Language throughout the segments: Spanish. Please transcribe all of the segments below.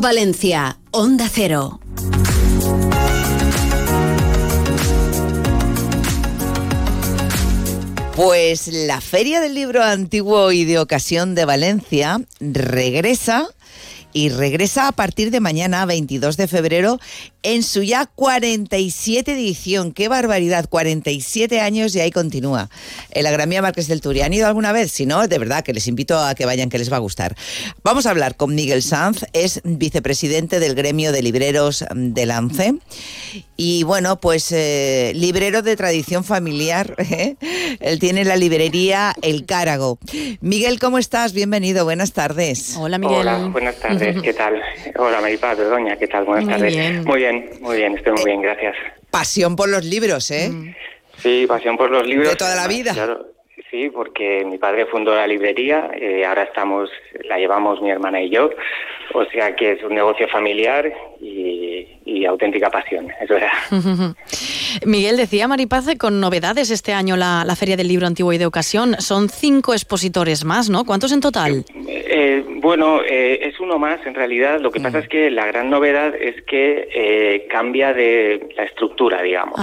Valencia, Onda Cero. Pues la Feria del Libro Antiguo y de Ocasión de Valencia regresa y regresa a partir de mañana, 22 de febrero, en su ya 47 edición. ¡Qué barbaridad! 47 años y ahí continúa. El Agramía Márquez del Turi. ¿Han ido alguna vez? Si no, de verdad que les invito a que vayan, que les va a gustar. Vamos a hablar con Miguel Sanz, es vicepresidente del gremio de libreros de Lance. Y bueno, pues eh, librero de tradición familiar. ¿eh? Él tiene la librería El Cárago. Miguel, ¿cómo estás? Bienvenido, buenas tardes. Hola, Miguel. Hola, buenas tardes. ¿Qué tal? Hola, Maripaz, Doña, ¿qué tal? Buenas Muy tardes. bien. Muy bien, muy bien, estoy muy bien, gracias. Pasión por los libros, ¿eh? Sí, pasión por los libros. De toda la vida. Claro, sí, porque mi padre fundó la librería, eh, ahora estamos, la llevamos mi hermana y yo, o sea que es un negocio familiar y, y auténtica pasión, eso era. Miguel decía Maripaz con novedades este año la, la Feria del Libro Antiguo y de Ocasión. Son cinco expositores más, ¿no? ¿Cuántos en total? Eh, bueno, eh, es uno más en realidad. Lo que pasa es que la gran novedad es que eh, cambia de la estructura, digamos.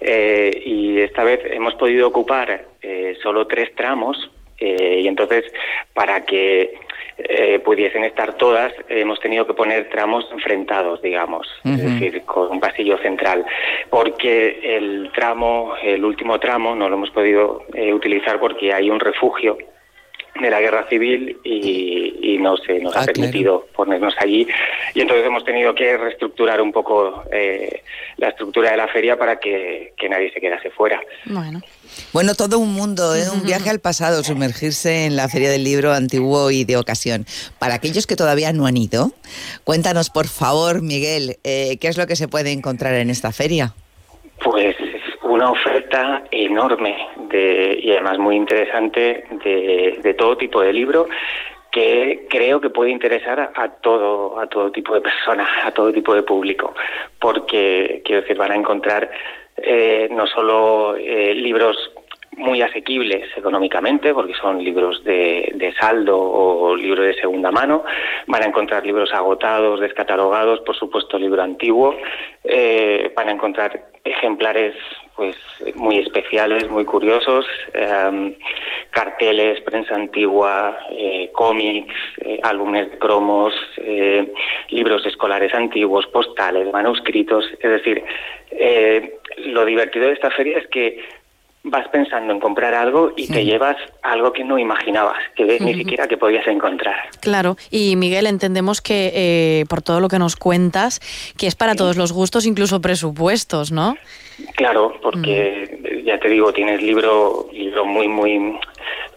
Eh, y esta vez hemos podido ocupar eh, solo tres tramos eh, y entonces para que eh, pudiesen estar todas hemos tenido que poner tramos enfrentados, digamos, es decir, con un pasillo central, porque el tramo, el último tramo, no lo hemos podido eh, utilizar porque hay un refugio de la guerra civil y, y no se nos Ah, ha permitido ponernos allí y entonces hemos tenido que reestructurar un poco eh, la estructura de la feria para que, que nadie se quedase fuera. Bueno. Bueno, todo un mundo, ¿eh? un viaje al pasado, sumergirse en la Feria del Libro antiguo y de ocasión. Para aquellos que todavía no han ido, cuéntanos, por favor, Miguel, eh, ¿qué es lo que se puede encontrar en esta feria? Pues es una oferta enorme de, y además muy interesante de, todo tipo de libro que creo que puede interesar a, a todo a todo tipo de personas, a todo tipo de público, porque quiero decir van a encontrar eh, no solo eh, libros muy asequibles económicamente, porque son libros de, saldo o libros de segunda mano. Van a encontrar libros agotados, descatalogados, por supuesto libro antiguo. Eh, van a encontrar ejemplares pues muy especiales, muy curiosos, eh, carteles, prensa antigua, eh, cómics, eh, álbumes cromos, libros escolares antiguos, postales, manuscritos. Es decir, lo divertido de esta feria es que vas pensando en comprar algo y te llevas algo que no imaginabas, que ni siquiera que podías encontrar. Claro, y Miguel, entendemos que eh, por todo lo que nos cuentas, que es para todos los gustos, incluso presupuestos, ¿no? Claro, porque ya te digo, tienes libro, libro muy, muy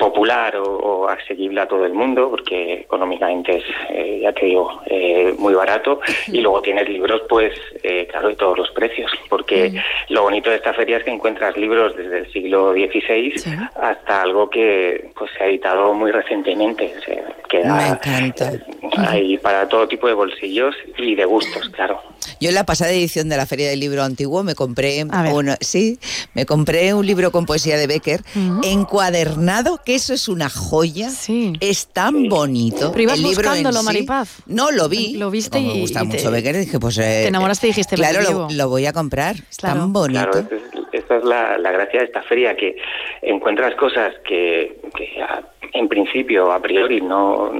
popular o, o asequible a todo el mundo, porque económicamente es, eh, ya te digo, eh, muy barato. Y luego tienes libros, pues, eh, claro, de todos los precios, porque lo bonito de esta feria es que encuentras libros desde el siglo XVI Sí. hasta algo que pues se ha editado muy recientemente. Se queda, Me encanta. Hay para todo tipo de bolsillos y de gustos, claro. Yo en la pasada edición de la Feria del Libro Antiguo me compré A ver. un, sí, me compré un libro con poesía de Becker Ujú. encuadernado, que eso es una joya. Sí. Es tan bonito. Pero ibas el libro buscándolo, sí. Maripaz. No, lo vi. Lo viste Como y- me gusta y te- mucho Becker, dije, pues... eh, te enamoraste y dijiste, Claro, "Me lo lo, llevo". lo voy a comprar. Es Claro. tan bonito. Claro, esta es, esta es la, la gracia de esta feria, que encuentras cosas que, que a- en principio, a priori, no,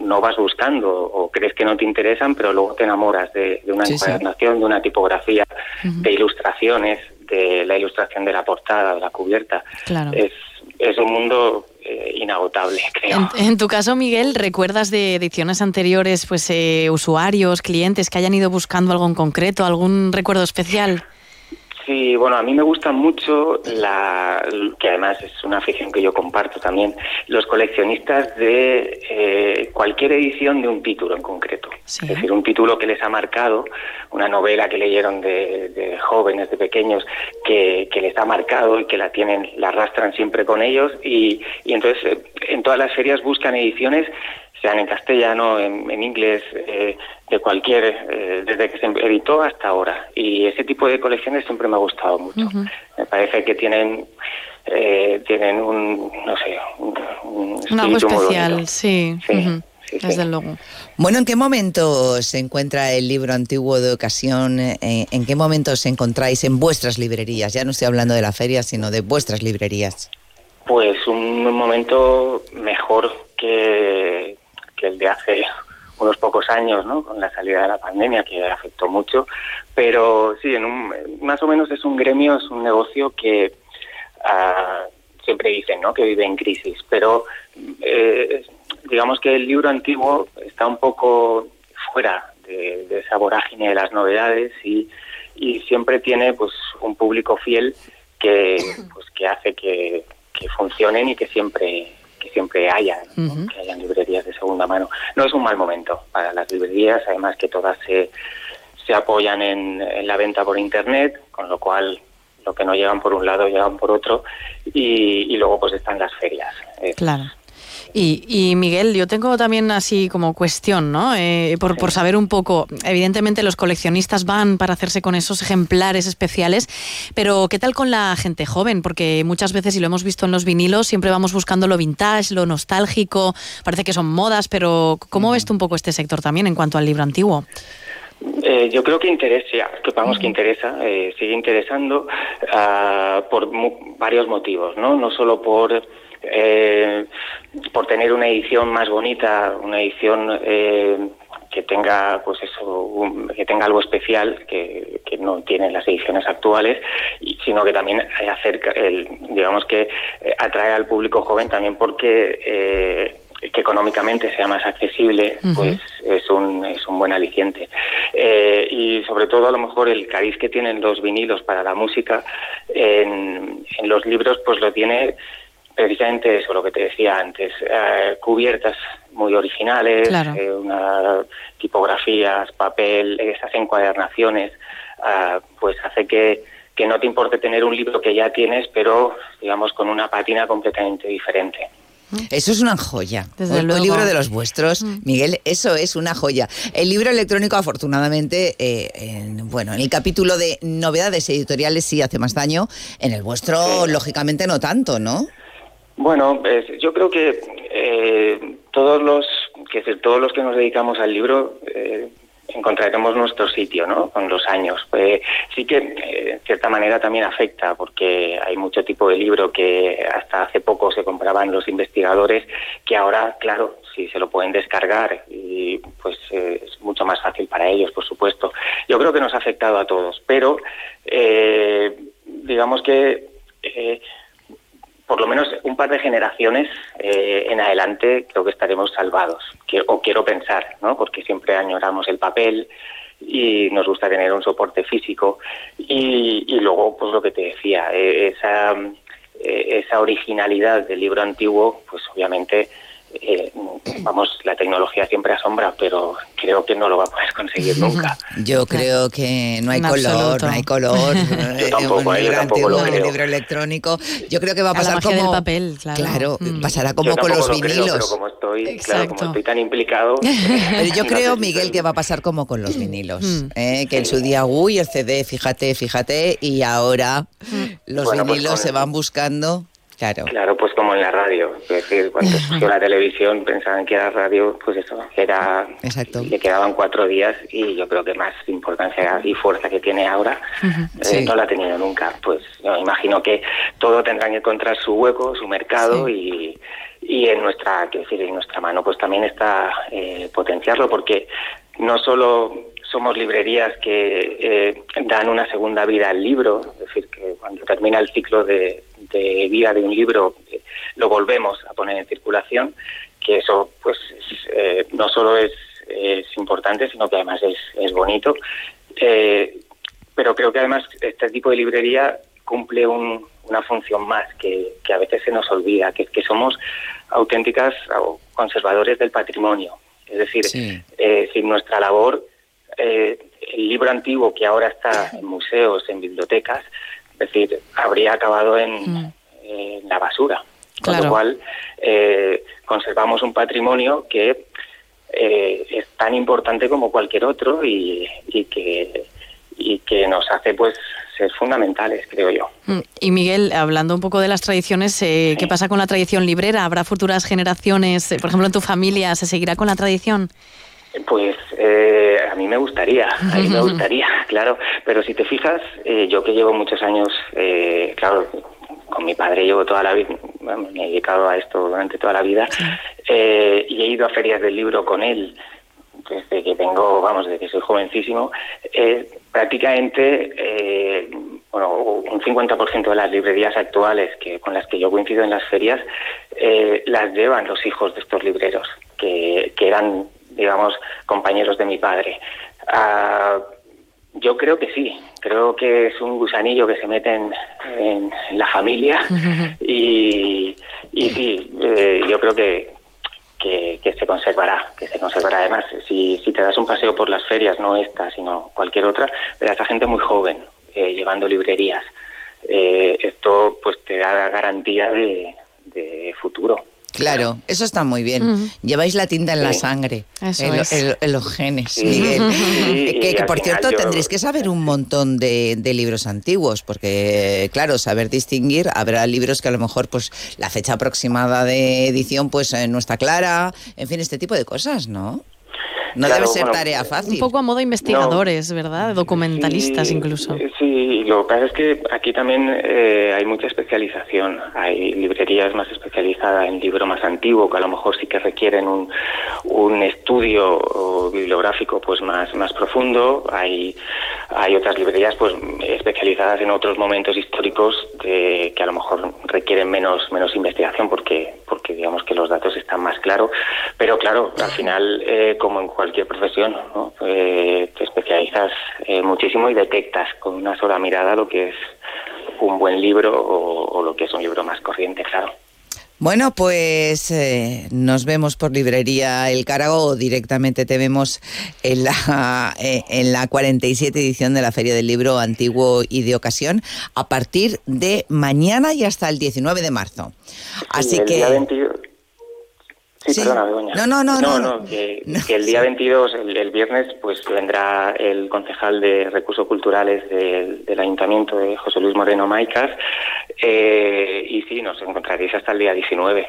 no vas buscando o crees que no te interesan, pero luego te enamoras de, de una Sí, sí. encuadernación, de una tipografía, de ilustraciones, de la ilustración de la portada, de la cubierta. Claro. Es, es un mundo eh, inagotable, creo. En, en tu caso, Miguel, ¿recuerdas de ediciones anteriores, pues eh, usuarios, clientes que hayan ido buscando algo en concreto, algún recuerdo especial? Sí, bueno, a mí me gusta mucho la que además es una afición que yo comparto también, los coleccionistas de eh, cualquier edición de un título en concreto. Sí. Es decir, un título que les ha marcado, una novela que leyeron de, de jóvenes, de pequeños, que, que les ha marcado y que la tienen, la arrastran siempre con ellos y, y entonces eh, en todas las ferias buscan ediciones sean en castellano, en, en inglés, eh, de cualquier, eh, desde que se editó hasta ahora. Y ese tipo de colecciones siempre me ha gustado mucho. Me parece que tienen, eh, tienen un, no sé, un, un algo especial, sí. Desde luego. Bueno, ¿en qué momento se encuentra el libro antiguo de ocasión? ¿En qué momento os encontráis en vuestras librerías? Ya no estoy hablando de la feria, sino de vuestras librerías. Pues un momento mejor que, que el de hace unos pocos años, ¿no? Con la salida de la pandemia que afectó mucho, pero sí, en un, más o menos es un gremio, es un negocio que ah, siempre dicen, ¿no? Que vive en crisis, pero eh, digamos que el libro antiguo está un poco fuera de, esa vorágine de las novedades y, y, siempre tiene pues un público fiel que pues que hace que funcionen y que siempre que siempre haya, que hayan librerías de segunda mano. No es un mal momento para las librerías, además que todas se, se apoyan en, en la venta por internet, con lo cual lo que no llegan por un lado llegan por otro y, y luego pues están las ferias. Claro. Y, Miguel, yo tengo también así como cuestión, ¿no? Eh, por, por, saber un poco, evidentemente los coleccionistas van para hacerse con esos ejemplares especiales, pero ¿qué tal con la gente joven? Porque muchas veces, y lo hemos visto en los vinilos, siempre vamos buscando lo vintage, lo nostálgico, parece que son modas, pero ¿cómo ves tú un poco este sector también en cuanto al libro antiguo? Eh, yo creo que interesa, que vamos que interesa, eh, sigue interesando uh, por varios motivos, ¿no? No solo por eh, por tener una edición más bonita, una edición eh, que tenga pues eso que tenga algo especial que, que, no tienen las ediciones actuales sino que también acerca el digamos que eh, atrae al público joven también porque eh, que económicamente sea más accesible, pues es un, es un buen aliciente. Eh, y sobre todo, a lo mejor, el cariz que tienen los vinilos para la música en, en los libros, pues lo tiene precisamente eso, lo que te decía antes, eh, cubiertas muy originales, eh, una tipografías, papel, esas encuadernaciones, uh, pues hace que, que no te importe tener un libro que ya tienes, pero digamos con una pátina completamente diferente. Eso es una joya. Desde el, libro de los vuestros, mm. Miguel, eso es una joya. El libro electrónico, afortunadamente, eh, en, bueno, en el capítulo de novedades editoriales sí hace más daño. En el vuestro, lógicamente, no tanto, ¿no? Bueno, yo creo que eh, todos los que todos los que nos dedicamos al libro eh, encontraremos nuestro sitio, ¿no? Con los años. Pues, sí que eh, cierta manera también afecta porque hay mucho tipo de libro que hasta hace poco se compraban los investigadores que ahora, claro, si se lo pueden descargar y pues es mucho más fácil para ellos, por supuesto. Yo creo que nos ha afectado a todos, pero digamos que por lo menos un par de generaciones eh, en adelante creo que estaremos salvados, que, o quiero pensar, ¿no? porque siempre añoramos el papel y nos gusta tener un soporte físico y, y luego pues lo que te decía, eh, esa, eh, esa originalidad del libro antiguo pues obviamente eh, vamos, la tecnología siempre asombra, pero creo que no lo va a poder conseguir nunca. Yo creo que no hay color, no hay color. yo tampoco, eh, yo tampoco lo creo. libro electrónico. Yo creo que va a pasar como del papel, claro. claro mm. pasará como con los vinilos. Creo, pero como estoy, claro, como estoy tan implicado. pero yo creo, Miguel, que va a pasar como con los vinilos, mm. ¿eh? que en su día, uy, el CD, fíjate, fíjate, y ahora mm. los pues vinilos se van buscando Claro. Claro, pues como en la radio. Es decir, cuando surgió la televisión pensaban que era radio, pues eso, era... Exacto. Le quedaban cuatro días y yo creo que más importancia y fuerza que tiene ahora eh, no la ha tenido nunca. Pues yo imagino que todo tendrá que encontrar su hueco, su mercado y, y en nuestra, quiero decir, en nuestra mano pues también está eh, potenciarlo porque no solo somos librerías que eh, dan una segunda vida al libro, es decir, que cuando termina el ciclo de, de vida de un libro eh, lo volvemos a poner en circulación, que eso pues eh, no solo es, es, importante, sino que además es, es bonito. Eh, pero creo que además este tipo de librería cumple un, una función más que, que, a veces se nos olvida, que, que somos auténticas conservadores del patrimonio. Es decir, eh, sin nuestra labor, eh, el libro antiguo que ahora está en museos, en bibliotecas, es decir, habría acabado en, mm. la basura. Con lo cual, eh, conservamos un patrimonio que eh, es tan importante como cualquier otro y, y, que, y que nos hace pues es fundamentales, creo yo. Mm, y Miguel, hablando un poco de las tradiciones, eh, ¿qué pasa con la tradición librera? ¿Habrá futuras generaciones, eh, por ejemplo, en tu familia, se seguirá con la tradición? Pues eh, a mí me gustaría, a mí me gustaría, claro, pero si te fijas, yo que llevo muchos años, claro, con mi padre llevo toda la vida, me he dedicado a esto durante toda la vida, y he ido a ferias del libro con él desde que tengo, vamos, desde que soy jovencísimo, eh, prácticamente eh, bueno, un 50% de las librerías actuales que con las que yo coincido en las ferias eh, las llevan los hijos de estos libreros, que, que eran, digamos, compañeros de mi padre. Ah, yo creo que sí, creo que es un gusanillo que se mete en, la familia y, y sí, yo creo que, que, se conservará, que se conservará. Además, si, si te das un paseo por las ferias, no esta, sino cualquier otra, verás a gente muy joven eh, llevando librerías. Eh, esto pues te da garantía de, de futuro. Claro, eso está muy bien. Lleváis la tinta en la sangre, en, los genes, Miguel. que, por cierto tendréis que saber un montón de, libros antiguos, porque claro, saber distinguir, habrá libros que a lo mejor pues la fecha aproximada de edición pues eh, no está clara, en fin, este tipo de cosas, ¿no? No debe ser tarea fácil. Un poco a modo investigadores, ¿verdad? Documentalistas incluso. Sí, lo que pasa es que aquí también eh, hay mucha especialización. Hay librerías más especializadas en libro más antiguo, que a lo mejor sí que requieren un, un estudio bibliográfico pues más, más profundo. Hay, hay otras librerías pues especializadas en otros momentos históricos que a lo mejor requieren menos, menos investigación porque, porque digamos que los datos están más claros. Pero claro, al final, eh, como en cualquier profesión, ¿no? Eh, te especializas eh, muchísimo y detectas con una sola mirada lo que es un buen libro o, lo que es un libro más corriente, claro. Bueno, pues eh, nos vemos por librería El Carago o directamente te vemos en la, en la 47 edición de la Feria del Libro Antiguo y de Ocasión a partir de mañana y hasta el 19 de marzo. Así que... Sí, perdona, Begoña. No, no, no. No, no, que, el día 22, el, viernes, pues vendrá el concejal de Recursos Culturales del, Ayuntamiento de José Luis Moreno Maicas. Eh, y sí, nos encontraréis hasta el día 19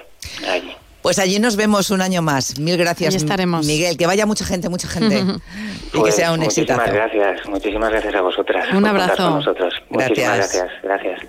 allí. Pues allí nos vemos un año más. Mil gracias, estaremos. Miguel. Que vaya mucha gente, mucha gente. y que pues sea un éxito. Muchísimas gracias. Muchísimas gracias a vosotras. Un abrazo. Con nosotros. Muchísimas gracias. Gracias.